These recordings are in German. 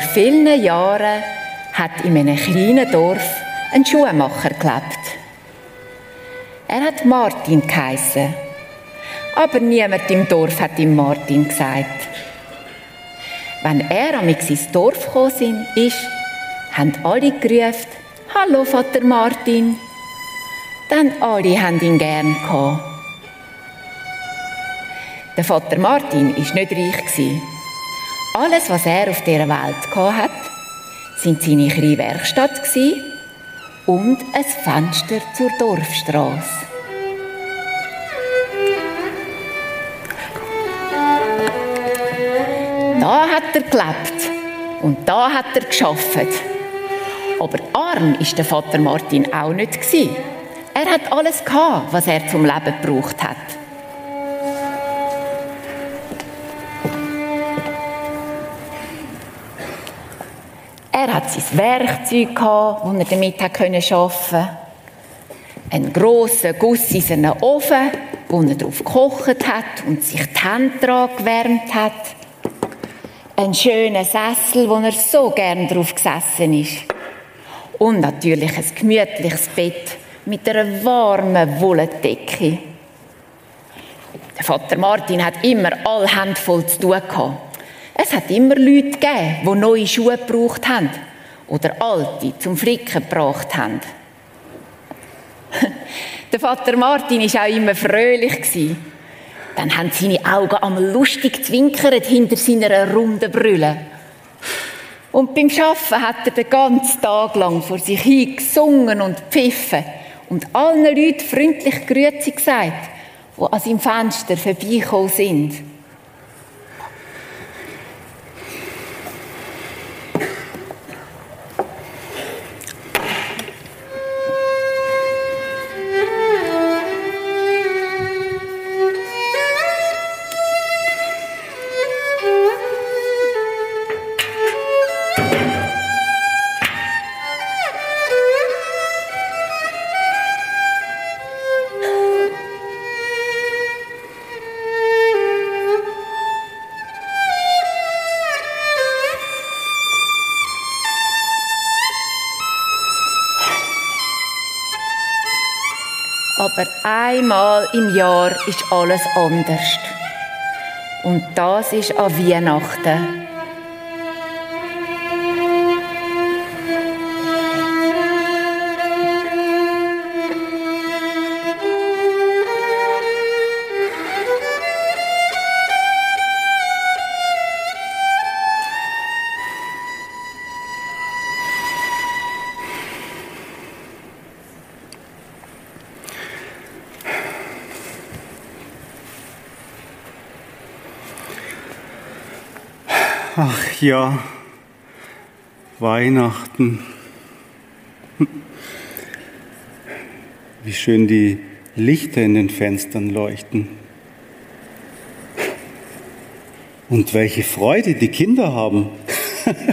Vor vielen Jahren hat in einem kleinen Dorf ein Schuhmacher gelebt. Er hat Martin geheissen. Aber niemand im Dorf hat ihm Martin gesagt. Wenn er am ins Dorf gekommen ist, haben alle gerufen, Hallo Vater Martin. Denn alle haben ihn gern gehabt. Der Vater Martin war nicht reich. Alles, was er auf dieser Welt hatte, sind seine kleine Werkstatt und ein Fenster zur Dorfstraße. Da hat er gelebt und da hat er geschafft. Aber arm ist der Vater Martin auch nicht Er hat alles was er zum Leben gebraucht hat. Er hat sein Werkzeug gehabt, das er damit arbeiten konnte. Einen grossen Guss in seinen Ofen, wo er drauf gekocht hat und sich die Hände gewärmt hat. Einen schönen Sessel, wo er so gern drauf gesessen ist. Und natürlich ein gemütliches Bett mit einer warmen Wolldecke. Der Vater Martin hat immer all Hände voll zu tun gehabt. Es hat immer Leute gegeben, die neue Schuhe gebraucht haben oder alte zum Flicken gebracht haben. Der Vater Martin war auch immer fröhlich. Dann haben seine Augen einmal lustig zwinkert hinter seiner runden Brille. Und beim Schaffen hat er den ganzen Tag lang vor sich hin gesungen und pfiffen und allen Leuten freundlich Grüezi gesagt, die an seinem Fenster vorbeigekommen sind. Aber einmal im Jahr ist alles anders. Und das ist an Weihnachten. Ja, Weihnachten. Wie schön die Lichter in den Fenstern leuchten. Und welche Freude die Kinder haben.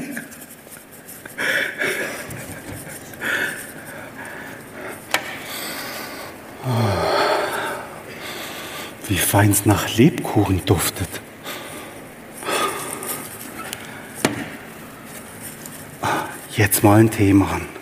Wie fein es nach Lebkuchen duftet. Jetzt mal einen Tee machen.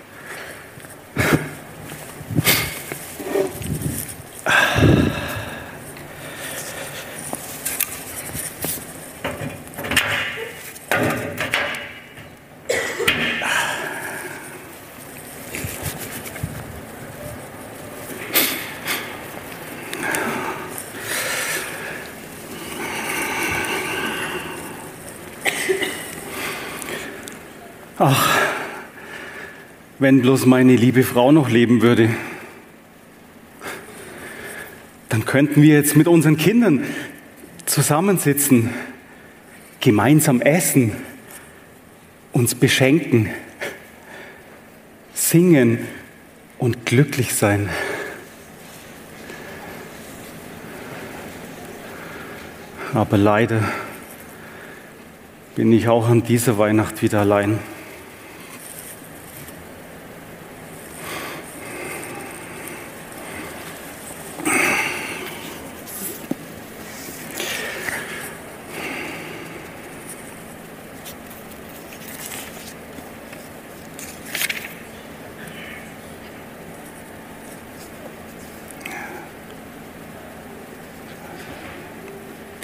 Wenn bloß meine liebe Frau noch leben würde. Dann könnten wir jetzt mit unseren Kindern zusammensitzen, gemeinsam essen, uns beschenken, singen und glücklich sein. Aber leider bin ich auch an dieser Weihnacht wieder allein.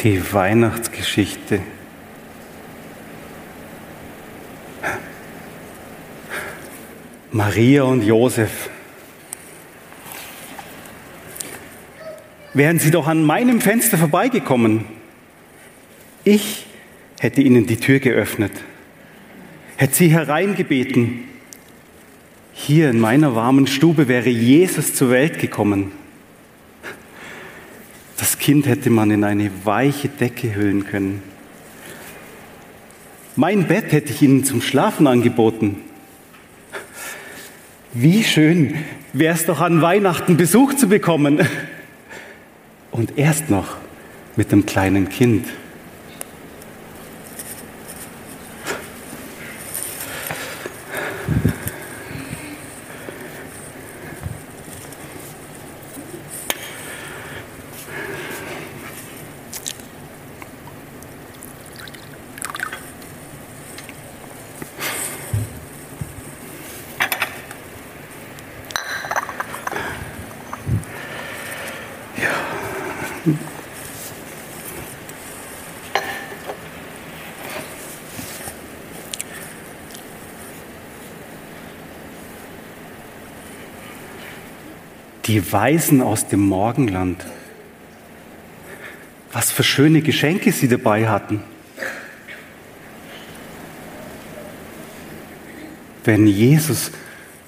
Die Weihnachtsgeschichte. Maria und Josef. Wären sie doch an meinem Fenster vorbeigekommen. Ich hätte ihnen die Tür geöffnet, hätte sie hereingebeten. Hier in meiner warmen Stube wäre Jesus zur Welt gekommen. Kind hätte man in eine weiche Decke hüllen können. Mein Bett hätte ich ihnen zum Schlafen angeboten. Wie schön wäre es doch an Weihnachten Besuch zu bekommen. Und erst noch mit dem kleinen Kind. Die Weisen aus dem Morgenland. Was für schöne Geschenke sie dabei hatten. Wenn Jesus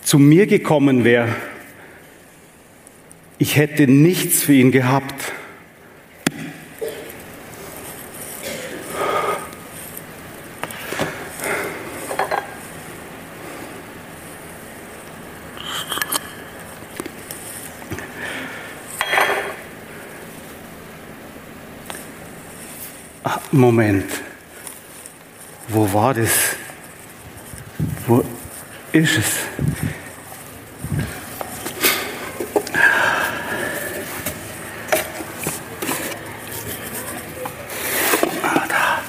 zu mir gekommen wäre, ich hätte nichts für ihn gehabt. Moment. Wo war das? Wo ist es? Ah, da.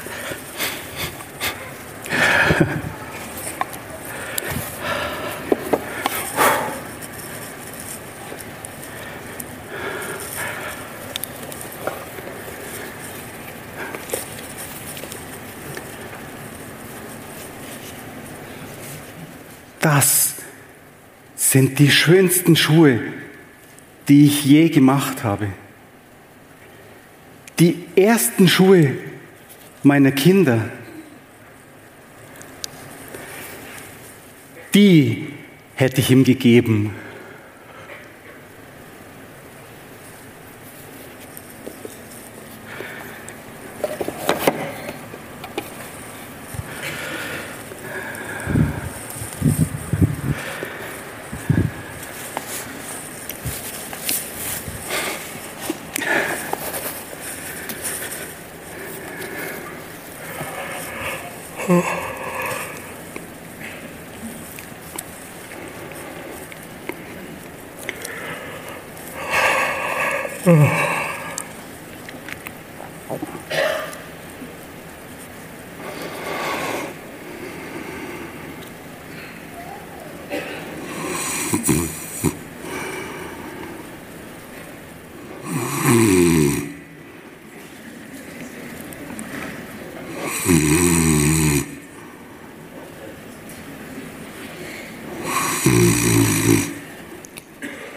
Das sind die schönsten Schuhe, die ich je gemacht habe. Die ersten Schuhe meiner Kinder. Die hätte ich ihm gegeben.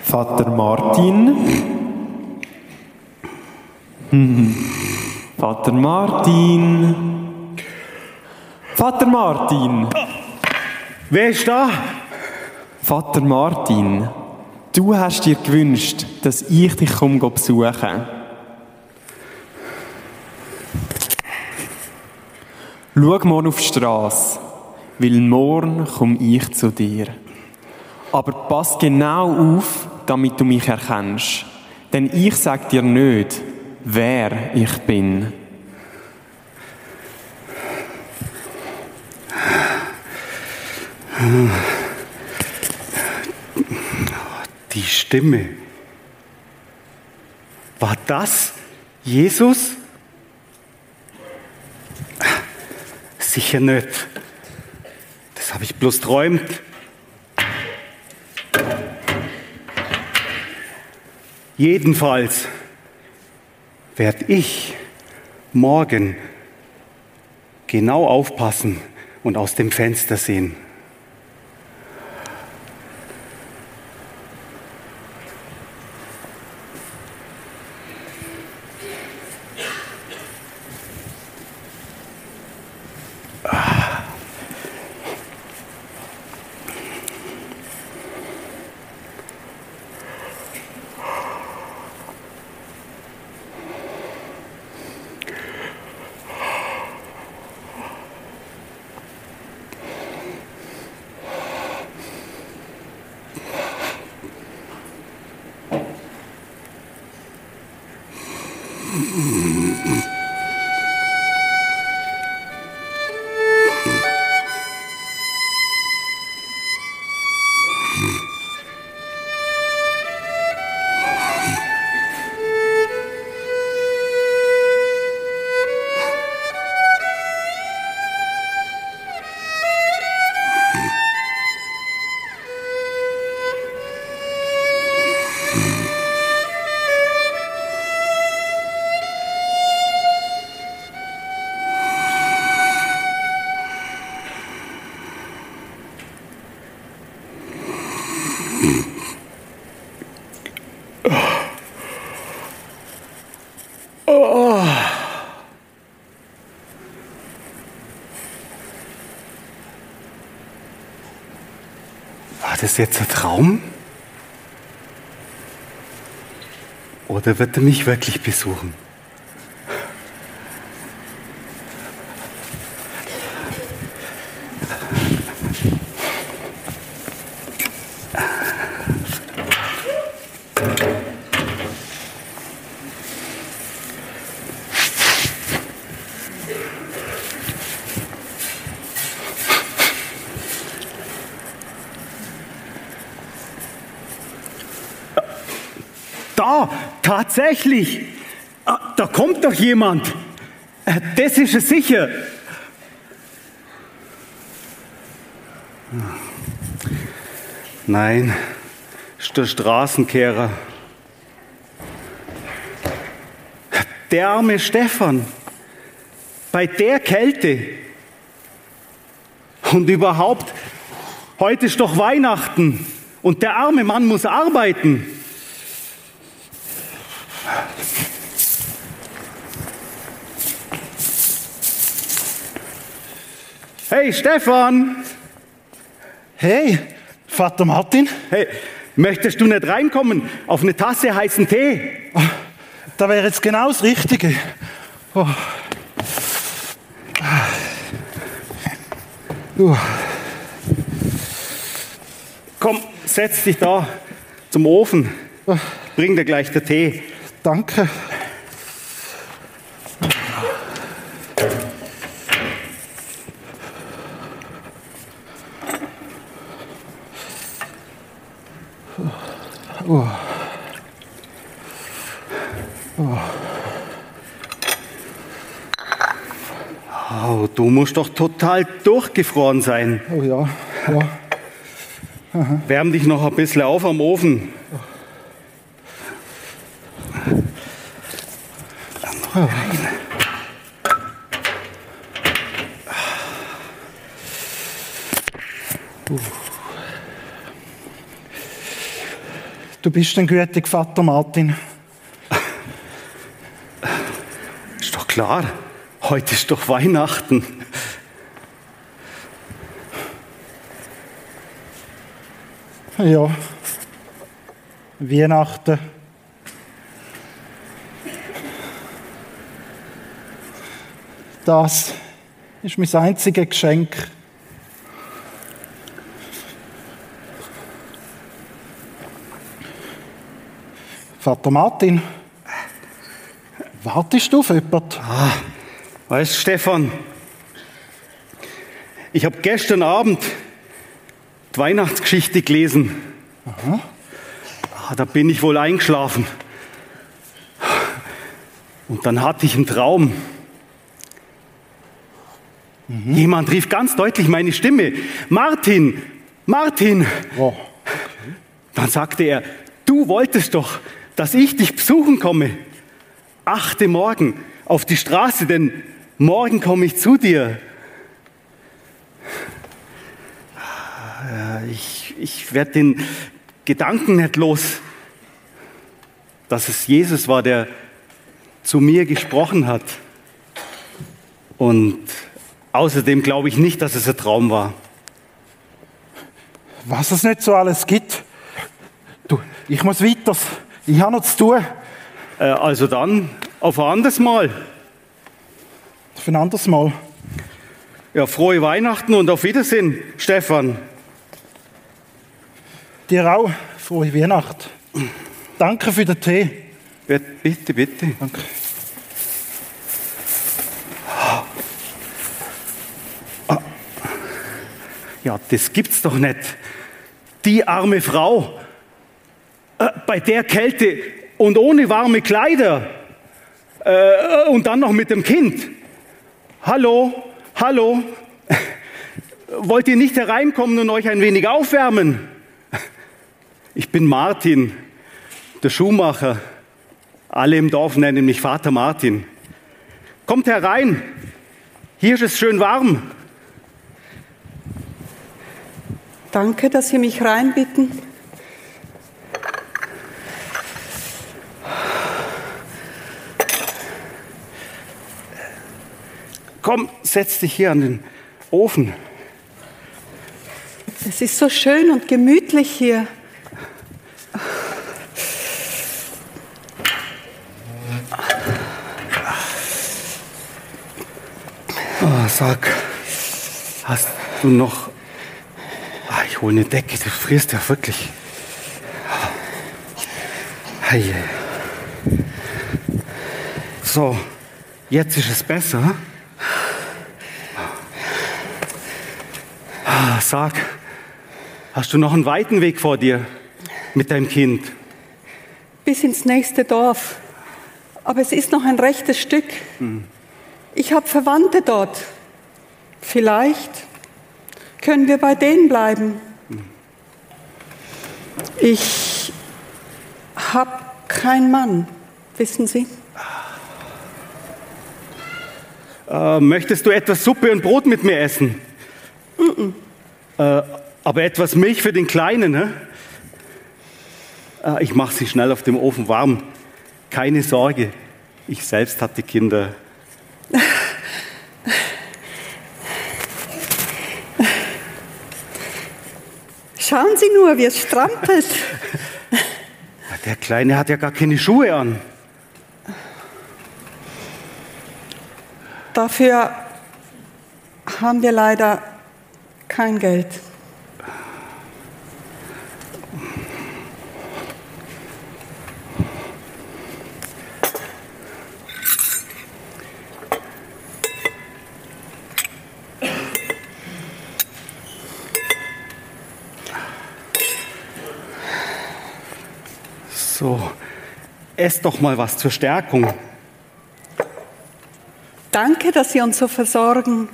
Vater Martin. Vater Martin. Vater Martin. Wer ist da? Vater Martin. Du hast dir gewünscht, dass ich dich komme besuchen. Schau morgen auf die Straße, weil morgen komme ich zu dir. Aber pass genau auf, damit du mich erkennst. Denn ich sag dir nicht, wer ich bin. Die Stimme. War das Jesus? Sicher nicht. Das habe ich bloß träumt. Jedenfalls werde ich morgen genau aufpassen und aus dem Fenster sehen. War das jetzt ein Traum? Oder wird er mich wirklich besuchen? Da, tatsächlich. Ah, Da kommt doch jemand. Äh, Das ist es sicher. Nein, ist der Straßenkehrer. Der arme Stefan. Bei der Kälte. Und überhaupt, heute ist doch Weihnachten. Und der arme Mann muss arbeiten. Hey Stefan, Hey, Vater Martin, hey, möchtest du nicht reinkommen auf eine Tasse heißen Tee? da wäre jetzt genau das Richtige. Oh. Uh, Komm, setz dich da zum Ofen. Bring dir gleich der Tee. Danke. Oh, du musst doch total durchgefroren sein. Oh ja, ja. Wärm dich noch ein bisschen auf am Ofen. Rein. Du bist ein gütiger Vater Martin. Ist doch klar, heute ist doch Weihnachten. Ja. Weihnachten. Das ist mein einziges Geschenk. Vater Martin, wartest du auf jemanden? Weißt du, Stefan, ich habe gestern Abend die Weihnachtsgeschichte gelesen. Ah, Da bin ich wohl eingeschlafen. Und dann hatte ich einen Traum. Jemand rief ganz deutlich meine Stimme. Martin, Martin. Oh. Dann sagte er, du wolltest doch, dass ich dich besuchen komme. Achte Morgen, auf die Straße, denn morgen komme ich zu dir. Ich, ich werde den Gedanken nicht los, dass es Jesus war, der zu mir gesprochen hat. Und außerdem glaube ich nicht, dass es ein Traum war. Was es nicht so alles gibt. Du, ich muss weiter. Ich habe noch zu tun. Äh, also dann, auf ein anderes Mal. Für ein anderes Mal. Ja, frohe Weihnachten und auf Wiedersehen, Stefan. Dir auch frohe Weihnacht. Danke für den Tee. Bitte, bitte. Danke. Ja, das gibt's doch nicht. Die arme Frau, äh, bei der Kälte und ohne warme Kleider äh, und dann noch mit dem Kind. Hallo, hallo, wollt ihr nicht hereinkommen und euch ein wenig aufwärmen? Ich bin Martin, der Schuhmacher. Alle im Dorf nennen mich Vater Martin. Kommt herein, hier ist es schön warm. Danke, dass Sie mich reinbitten. Komm, setz dich hier an den Ofen. Es ist so schön und gemütlich hier. Oh, sag, hast du noch... Ich hole eine Decke, du frierst ja wirklich. Hey. So, jetzt ist es besser. Ah, Sag, hast du noch einen weiten Weg vor dir mit deinem Kind? Bis ins nächste Dorf. Aber es ist noch ein rechtes Stück. Ich habe Verwandte dort. Vielleicht können wir bei denen bleiben. Ich habe keinen Mann, wissen Sie. Äh, möchtest du etwas Suppe und Brot mit mir essen? Äh, aber etwas Milch für den Kleinen, ne? Äh, ich mache sie schnell auf dem Ofen warm. Keine Sorge, ich selbst hatte Kinder. Schauen Sie nur, wie es strampelt. Der Kleine hat ja gar keine Schuhe an. Dafür haben wir leider kein Geld. So, ess doch mal was zur Stärkung. Danke, dass Sie uns so versorgen.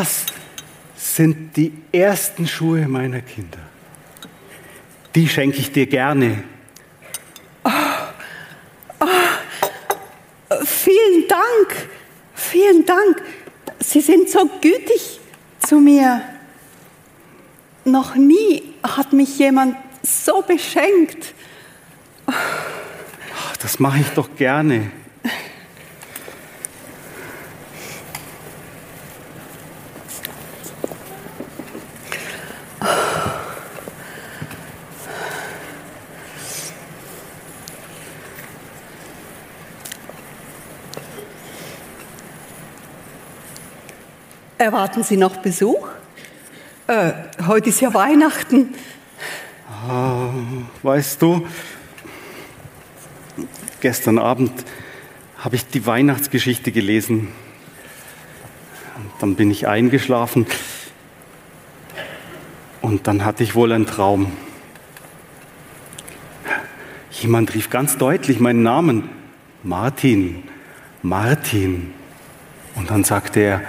Das sind die ersten Schuhe meiner Kinder. Die schenke ich dir gerne. Vielen Dank, vielen Dank. Sie sind so gütig zu mir. Noch nie hat mich jemand so beschenkt. Ach, Das mache ich doch gerne. Erwarten Sie noch Besuch? Äh, heute ist ja Weihnachten. Weißt du, gestern Abend habe ich die Weihnachtsgeschichte gelesen. Und dann bin ich eingeschlafen und dann hatte ich wohl einen Traum. Jemand rief ganz deutlich meinen Namen. Martin, Martin. Und dann sagte er,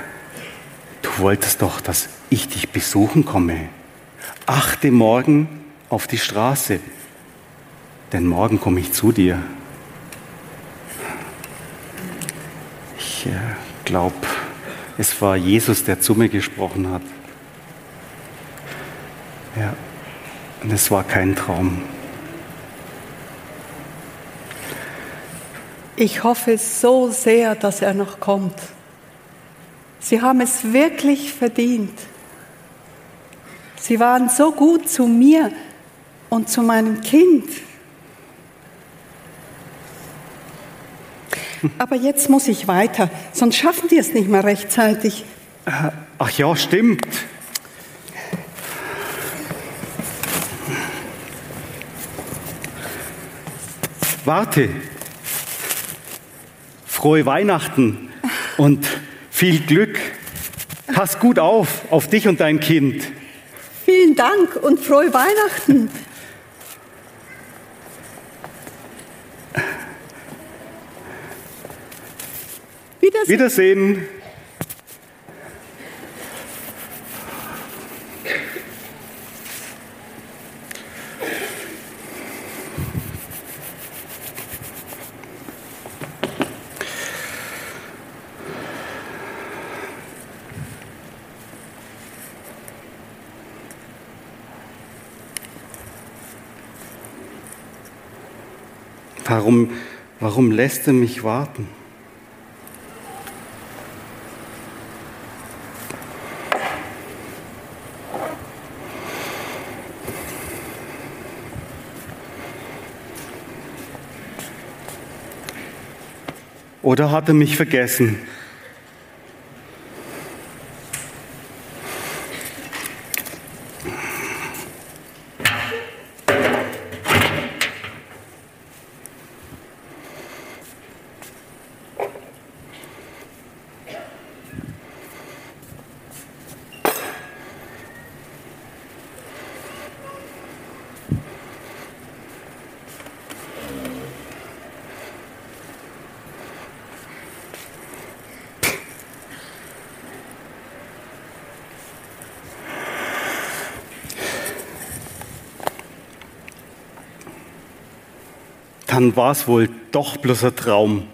du wolltest doch, dass ich dich besuchen komme. Achte morgen auf die Straße, denn morgen komme ich zu dir. Ich äh, glaube, es war Jesus, der zu mir gesprochen hat. Ja, und es war kein Traum. Ich hoffe so sehr, dass er noch kommt. Sie haben es wirklich verdient. Sie waren so gut zu mir und zu meinem Kind. Aber jetzt muss ich weiter, sonst schaffen die es nicht mehr rechtzeitig. Ach ja, stimmt. Warte. Frohe Weihnachten und viel Glück. Pass gut auf, auf dich und dein Kind. Vielen Dank und frohe Weihnachten. Wiedersehen. Wiedersehen. Warum, warum lässt er mich warten? Oder hat er mich vergessen? Dann war es wohl doch bloß ein Traum.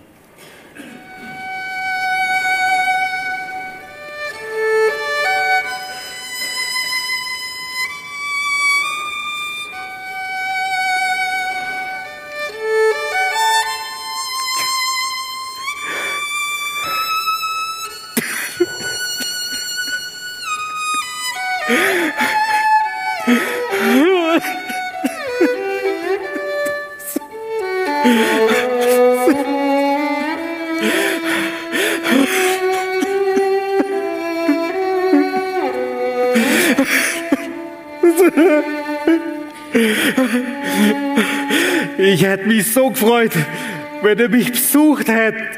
Wenn er mich besucht hätte.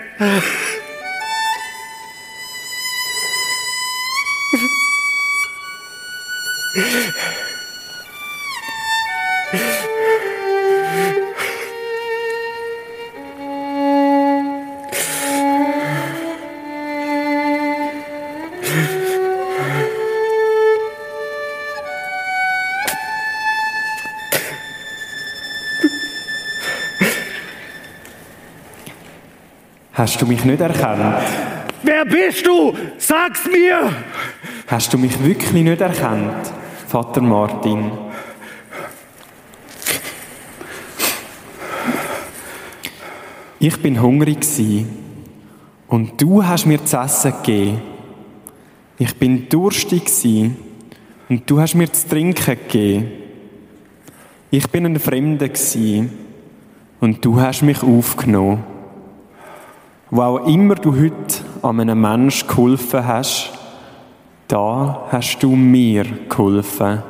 Hast du mich nicht erkannt? Wer bist du? Sag's mir! Hast du mich wirklich nicht erkannt, Vater Martin? Ich bin hungrig und du hast mir zu essen gegeben. Ich bin durstig und du hast mir zu trinken gegeben. Ich bin ein Fremder und du hast mich aufgenommen. Wo auch immer du heute an einem Menschen geholfen hast, Da hast du mir geholfen.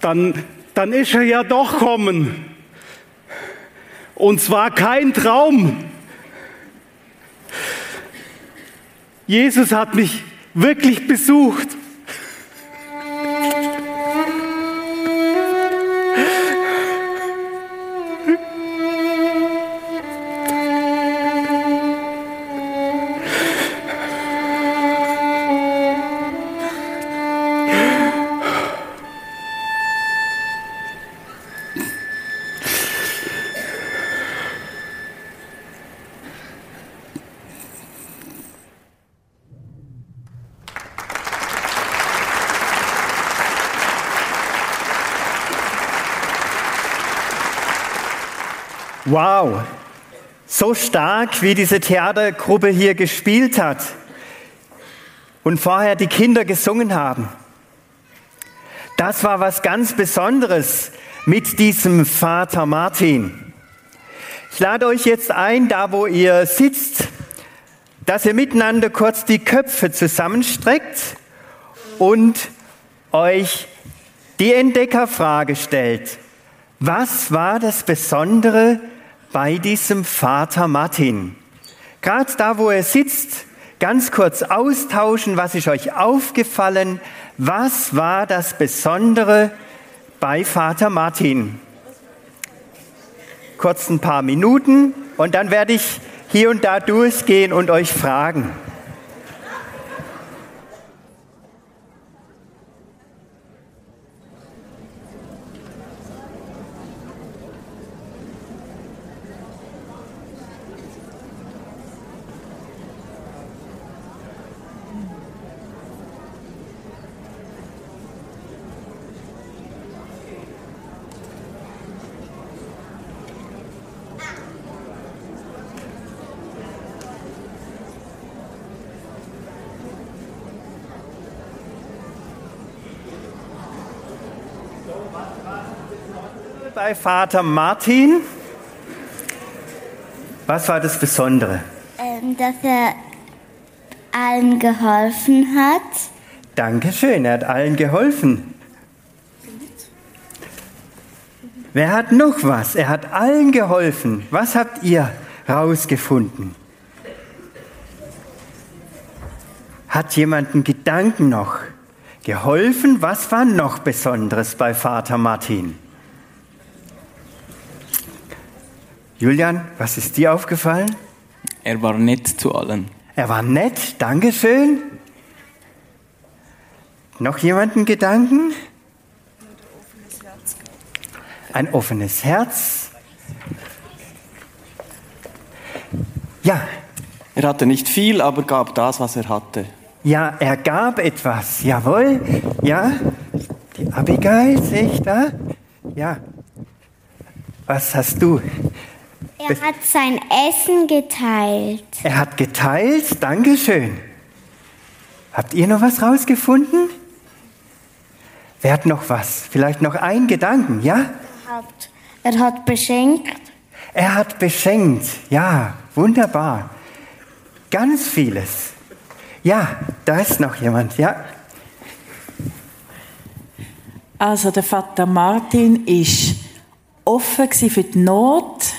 Dann, dann ist er ja doch kommen. Und zwar kein Traum. Jesus hat mich wirklich besucht. Wow, so stark, wie diese Theatergruppe hier gespielt hat und vorher die Kinder gesungen haben. Das war was ganz Besonderes mit diesem Vater Martin. Ich lade euch jetzt ein, da wo ihr sitzt, dass ihr miteinander kurz die Köpfe zusammenstreckt und euch die Entdeckerfrage stellt. Was war das Besondere bei diesem Vater Martin. Gerade da, wo er sitzt, ganz kurz austauschen, was ist euch aufgefallen, was war das Besondere bei Vater Martin. Kurz ein paar Minuten und dann werde ich hier und da durchgehen und euch fragen. Bei Vater Martin. Was war das Besondere? Ähm, dass er allen geholfen hat. Dankeschön, er hat allen geholfen. Wer hat noch was? Er hat allen geholfen. Was habt ihr rausgefunden? Hat jemand einen Gedanken noch geholfen? Was war noch Besonderes bei Vater Martin? Julian, was ist dir aufgefallen? Er war nett zu allen. Er war nett, Dankeschön. Noch jemanden Gedanken? Ein offenes Herz. Ja. Er hatte nicht viel, aber gab das, was er hatte. Ja, er gab etwas. Jawohl. Ja. Die Abigail, sehe ich da? Ja. Was hast du? Er hat sein Essen geteilt. Er hat geteilt, Dankeschön. Habt ihr noch was rausgefunden? Wer hat noch was? Vielleicht noch einen Gedanken, ja? Er hat, er hat beschenkt. Er hat beschenkt, ja, wunderbar. Ganz vieles. Ja, da ist noch jemand, ja. Also der Vater Martin ist offen für die Not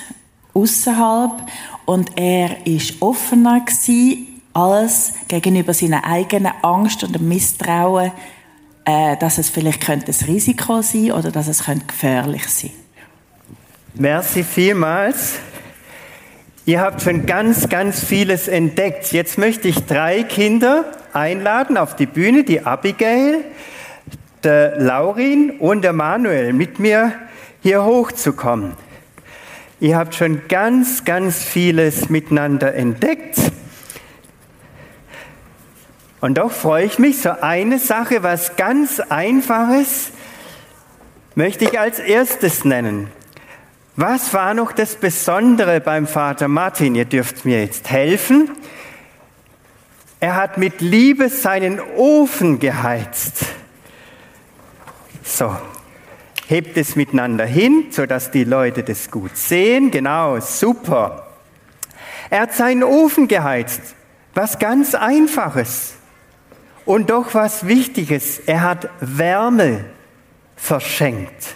außerhalb und er ist offener gewesen als gegenüber seiner eigenen Angst und dem Misstrauen, äh, dass es vielleicht könnte ein Risiko sein oder dass es könnte gefährlich sein. Merci vielmals. Ihr habt schon ganz, ganz vieles entdeckt. Jetzt möchte ich drei Kinder einladen auf die Bühne, die Abigail, der Laurin und der Manuel, mit mir hier hochzukommen. Ihr habt schon ganz, ganz vieles miteinander entdeckt. Und doch freue ich mich, so eine Sache, was ganz Einfaches, möchte ich als erstes nennen. Was war noch das Besondere beim Vater Martin? Ihr dürft mir jetzt helfen. Er hat mit Liebe seinen Ofen geheizt. So, hebt es miteinander hin, sodass die Leute das gut sehen. Genau, super. Er hat seinen Ofen geheizt. Was ganz Einfaches. Und doch was Wichtiges. Er hat Wärme verschenkt.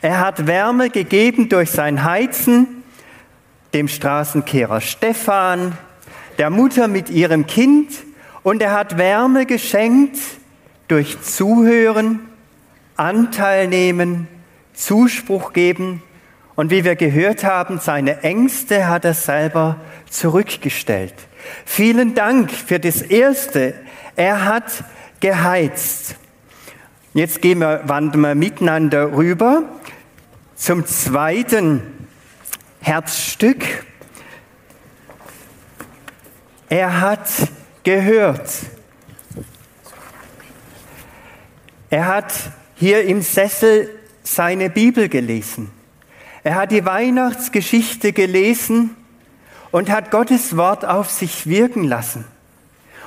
Er hat Wärme gegeben durch sein Heizen, dem Straßenkehrer Stefan, der Mutter mit ihrem Kind und er hat Wärme geschenkt durch Zuhören, Anteil nehmen, Zuspruch geben und wie wir gehört haben, seine Ängste hat er selber zurückgestellt. Vielen Dank für das Erste. Er hat geheizt. Jetzt gehen wir, wandern wir miteinander rüber zum zweiten Herzstück. Er hat gehört. Er hat hier im Sessel seine Bibel gelesen. Er hat die Weihnachtsgeschichte gelesen und hat Gottes Wort auf sich wirken lassen.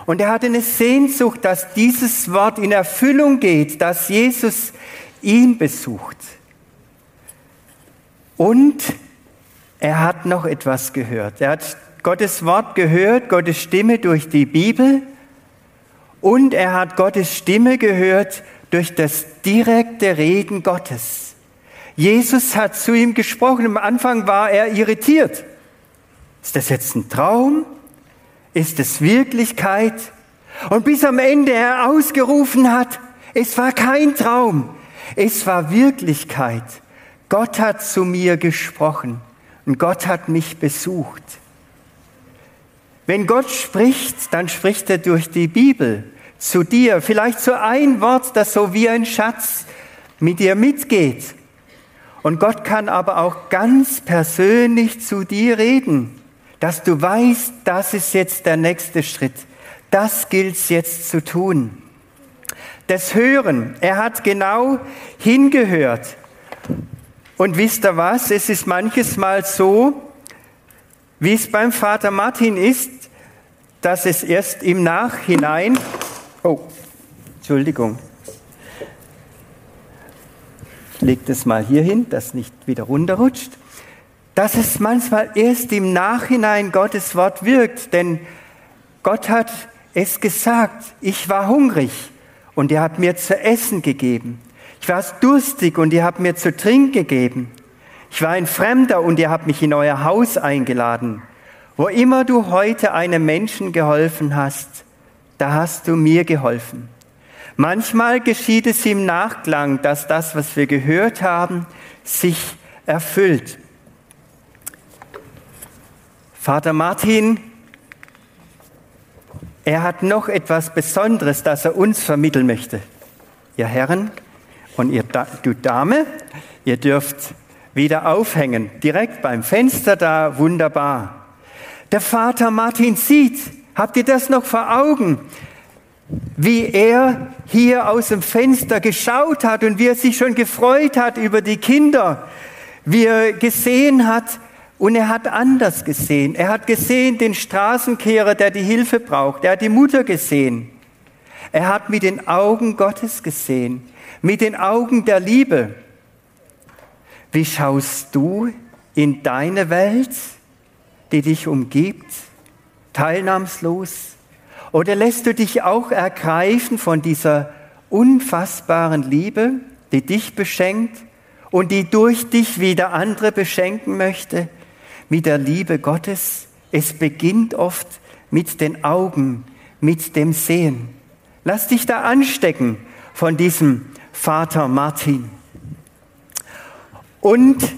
Und er hatte eine Sehnsucht, dass dieses Wort in Erfüllung geht, dass Jesus ihn besucht. Und er hat noch etwas gehört. Er hat Gottes Wort gehört, Gottes Stimme durch die Bibel und er hat Gottes Stimme gehört durch das direkte Reden Gottes. Jesus hat zu ihm gesprochen. Am Anfang war er irritiert. Ist das jetzt ein Traum? Ist es Wirklichkeit? Und bis am Ende er ausgerufen hat, es war kein Traum, es war Wirklichkeit. Gott hat zu mir gesprochen und Gott hat mich besucht. Wenn Gott spricht, dann spricht er durch die Bibel zu dir, vielleicht so ein Wort, das so wie ein Schatz mit dir mitgeht. Und Gott kann aber auch ganz persönlich zu dir reden, dass du weißt, das ist jetzt der nächste Schritt. Das gilt es jetzt zu tun. Das Hören, er hat genau hingehört. Und wisst ihr was? Es ist manches Mal so, wie es beim Vater Martin ist, dass es erst im Nachhinein, oh, Entschuldigung, ich lege das mal hier hin, dass nicht wieder runterrutscht, dass es manchmal erst im Nachhinein Gottes Wort wirkt, denn Gott hat es gesagt, ich war hungrig und ihr habt mir zu essen gegeben. Ich war durstig und ihr habt mir zu trinken gegeben. Ich war ein Fremder und ihr habt mich in euer Haus eingeladen. Wo immer du heute einem Menschen geholfen hast, da hast du mir geholfen. Manchmal geschieht es im Nachklang, dass das, was wir gehört haben, sich erfüllt. Vater Martin, er hat noch etwas Besonderes, das er uns vermitteln möchte. Ihr Herren und ihr, du Dame, ihr dürft wieder aufhängen, direkt beim Fenster da, wunderbar. Der Vater Martin sieht, habt ihr das noch vor Augen? Wie er hier aus dem Fenster geschaut hat und wie er sich schon gefreut hat über die Kinder, wie er gesehen hat, und er hat anders gesehen. Er hat gesehen den Straßenkehrer, der die Hilfe braucht. Er hat die Mutter gesehen. Er hat mit den Augen Gottes gesehen, mit den Augen der Liebe. Wie schaust du in deine Welt, die dich umgibt, teilnahmslos? Oder lässt du dich auch ergreifen von dieser unfassbaren Liebe, die dich beschenkt und die durch dich wieder andere beschenken möchte, mit der Liebe Gottes? Es beginnt oft mit den Augen, mit dem Sehen. Lass dich da anstecken von diesem Vater Martin. Und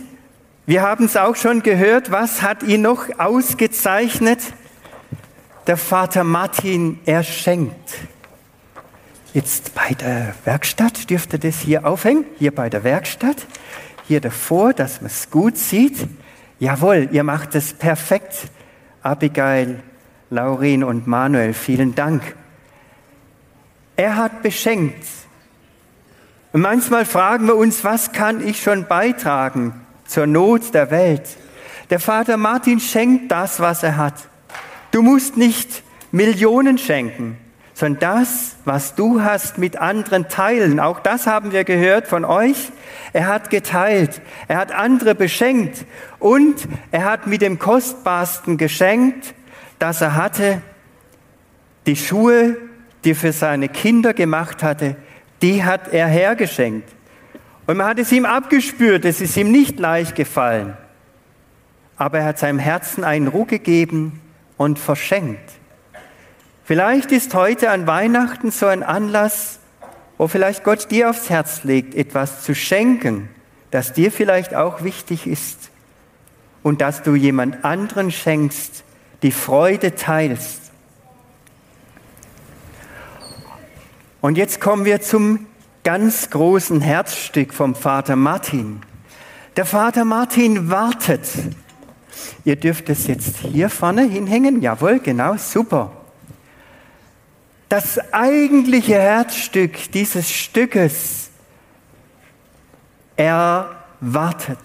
wir haben es auch schon gehört, was hat ihn noch ausgezeichnet? Der Vater Martin, er schenkt. Jetzt bei der Werkstatt dürfte das hier aufhängen, hier bei der Werkstatt, hier davor, dass man es gut sieht. Jawohl, ihr macht es perfekt. Abigail, Laurin und Manuel, vielen Dank. Er hat beschenkt. Und manchmal fragen wir uns, was kann ich schon beitragen zur Not der Welt? Der Vater Martin schenkt das, was er hat. Du musst nicht Millionen schenken, sondern das, was du hast, mit anderen teilen. Auch das haben wir gehört von euch. Er hat geteilt, er hat andere beschenkt und er hat mit dem Kostbarsten geschenkt, das er hatte, die Schuhe, die er für seine Kinder gemacht hatte, die hat er hergeschenkt. Und man hat es ihm abgespürt, es ist ihm nicht leicht gefallen. Aber er hat seinem Herzen einen Ruck gegeben und verschenkt. Vielleicht ist heute an Weihnachten so ein Anlass, wo vielleicht Gott dir aufs Herz legt, etwas zu schenken, das dir vielleicht auch wichtig ist und dass du jemand anderen schenkst, die Freude teilst. Und jetzt kommen wir zum ganz großen Herzstück vom Vater Martin. Der Vater Martin wartet. Ihr dürft es jetzt hier vorne hinhängen. Jawohl, genau, super. Das eigentliche Herzstück dieses Stückes, er wartet.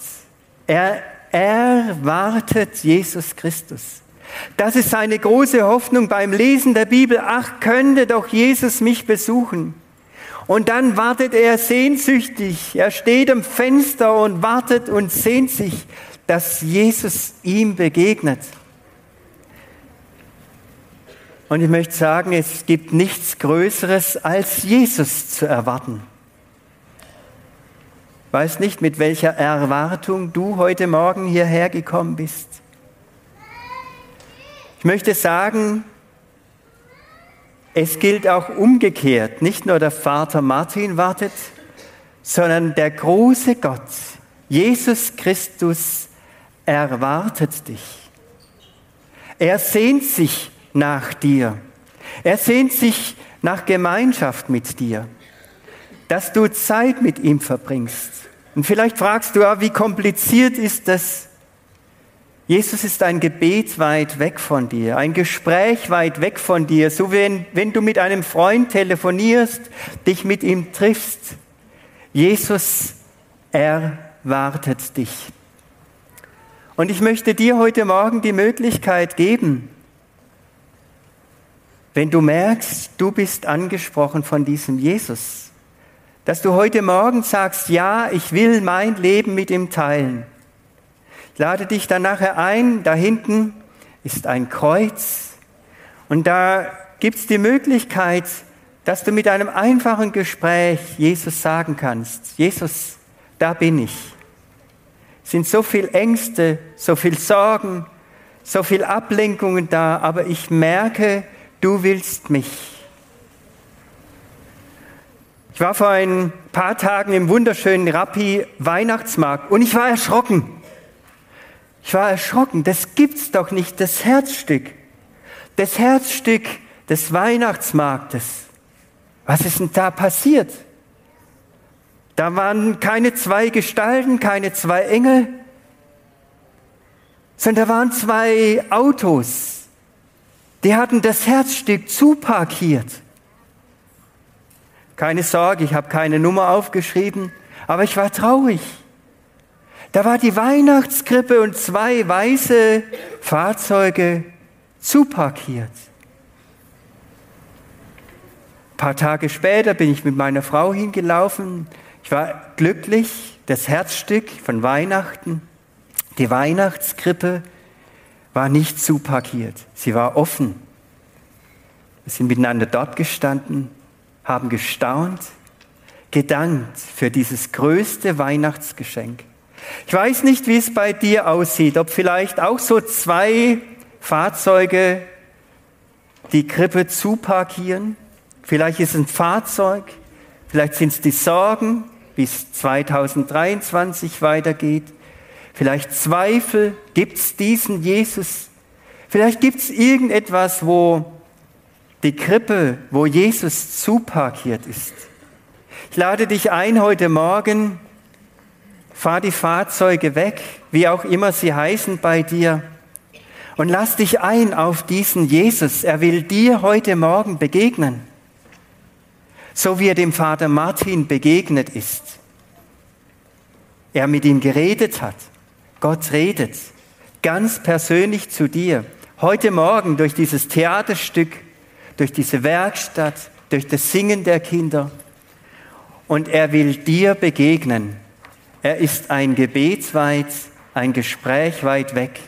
Er erwartet Jesus Christus. Das ist seine große Hoffnung beim Lesen der Bibel. Ach, könnte doch Jesus mich besuchen. Und dann wartet er sehnsüchtig. Er steht am Fenster und wartet und sehnt sich, dass Jesus ihm begegnet. Und ich möchte sagen, es gibt nichts Größeres, als Jesus zu erwarten. Ich weiß nicht, mit welcher Erwartung du heute Morgen hierher gekommen bist. Ich möchte sagen, es gilt auch umgekehrt. Nicht nur der Vater Martin wartet, sondern der große Gott, Jesus Christus, erwartet dich. Er sehnt sich nach dir. Er sehnt sich nach Gemeinschaft mit dir, dass du Zeit mit ihm verbringst. Und vielleicht fragst du, wie kompliziert ist das? Jesus ist ein Gebet weit weg von dir, ein Gespräch weit weg von dir, so wie wenn du mit einem Freund telefonierst, dich mit ihm triffst. Jesus erwartet dich. Und ich möchte dir heute Morgen die Möglichkeit geben, wenn du merkst, du bist angesprochen von diesem Jesus, dass du heute Morgen sagst, ja, ich will mein Leben mit ihm teilen ich lade dich dann nachher ein, da hinten ist ein Kreuz und da gibt es die Möglichkeit, dass du mit einem einfachen Gespräch Jesus sagen kannst, Jesus, da bin ich. Sind so viel Ängste, so viel Sorgen, so viel Ablenkungen da, aber ich merke, du willst mich. Ich war vor ein paar Tagen im wunderschönen Rappi Weihnachtsmarkt und ich war erschrocken. Ich war erschrocken, das gibt's doch nicht, das Herzstück. Das Herzstück des Weihnachtsmarktes. Was ist denn da passiert? Da waren keine zwei Gestalten, keine zwei Engel, sondern da waren zwei Autos. Die hatten das Herzstück zuparkiert. Keine Sorge, ich habe keine Nummer aufgeschrieben, aber ich war traurig. Da war die Weihnachtskrippe und zwei weiße Fahrzeuge zuparkiert. Ein paar Tage später bin ich mit meiner Frau hingelaufen. Ich war glücklich, das Herzstück von Weihnachten, die Weihnachtskrippe war nicht zuparkiert. Sie war offen. Wir sind miteinander dort gestanden, haben gestaunt, gedankt für dieses größte Weihnachtsgeschenk. Ich weiß nicht, wie es bei dir aussieht, ob vielleicht auch so zwei Fahrzeuge die Krippe zuparkieren. Vielleicht ist es ein Fahrzeug, vielleicht sind es die Sorgen, es 2023 weitergeht. Vielleicht Zweifel, gibt es diesen Jesus? Vielleicht gibt es irgendetwas, wo die Krippe, wo Jesus zuparkiert ist. Ich lade dich ein heute Morgen, fahr die Fahrzeuge weg, wie auch immer sie heißen bei dir, und lass dich ein auf diesen Jesus. Er will dir heute Morgen begegnen, so wie er dem Vater Martin begegnet ist. Er mit ihm geredet hat. Gott redet ganz persönlich zu dir. Heute Morgen durch dieses Theaterstück durch diese Werkstatt, durch das Singen der Kinder. Und er will dir begegnen. Er ist ein Gebet weit, ein Gespräch weit weg.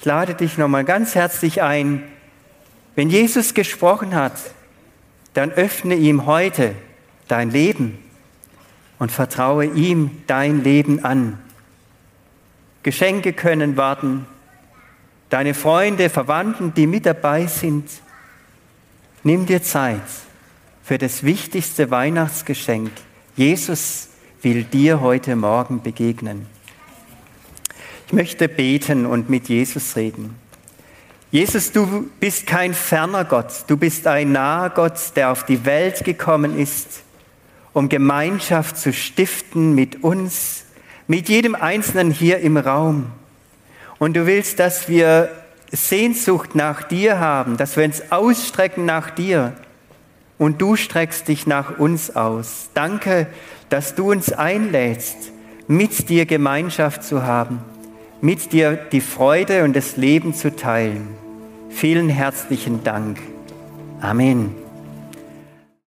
Ich lade dich nochmal ganz herzlich ein. Wenn Jesus gesprochen hat, dann öffne ihm heute dein Leben und vertraue ihm dein Leben an. Geschenke können warten, deine Freunde, Verwandten, die mit dabei sind. Nimm dir Zeit für das wichtigste Weihnachtsgeschenk. Jesus will dir heute Morgen begegnen. Ich möchte beten und mit Jesus reden. Jesus, du bist kein ferner Gott, du bist ein naher Gott, der auf die Welt gekommen ist, um Gemeinschaft zu stiften mit uns, mit jedem Einzelnen hier im Raum. Und du willst, dass wir Sehnsucht nach dir haben, dass wir uns ausstrecken nach dir und du streckst dich nach uns aus. Danke, dass du uns einlädst, mit dir Gemeinschaft zu haben, mit dir die Freude und das Leben zu teilen. Vielen herzlichen Dank. Amen.